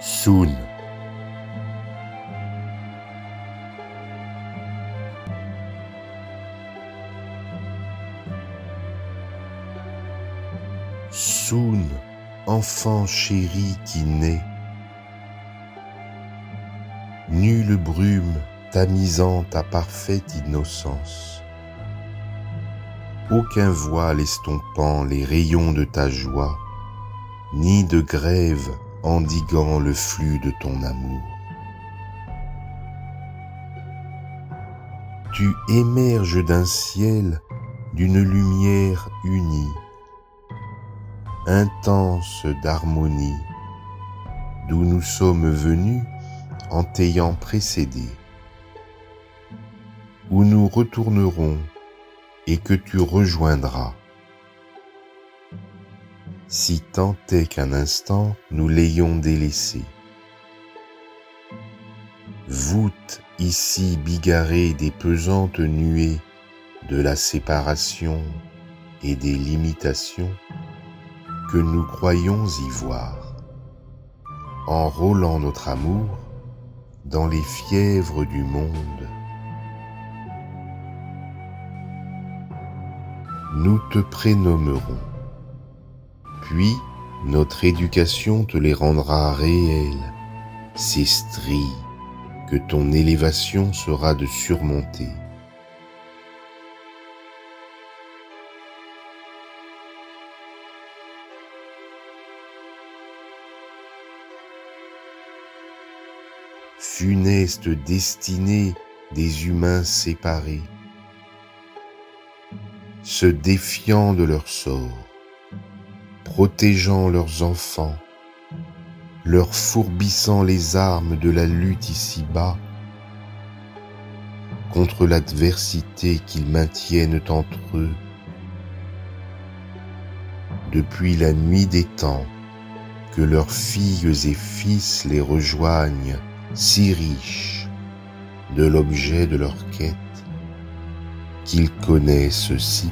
Soon. Soon, enfant chéri qui naît. Nulle brume tamisant ta parfaite innocence. Aucun voile estompant les rayons de ta joie, ni de grève endiguant le flux de ton amour. Tu émerges d'un ciel d'une lumière unie, intense d'harmonie, d'où nous sommes venus en t'ayant précédé, où nous retournerons et que tu rejoindras si tant est qu'un instant nous l'ayons délaissé. Voûte ici bigarrée des pesantes nuées de la séparation et des limitations que nous croyons y voir, enrôlant notre amour dans les fièvres du monde. Nous te prénommerons puis notre éducation te les rendra réels, ces stries que ton élévation sera de surmonter. Funeste destinée des humains séparés, se défiant de leur sort, protégeant leurs enfants, leur fourbissant les armes de la lutte ici-bas contre l'adversité qu'ils maintiennent entre eux. Depuis la nuit des temps, que leurs filles et fils les rejoignent si riches de l'objet de leur quête qu'ils connaissent si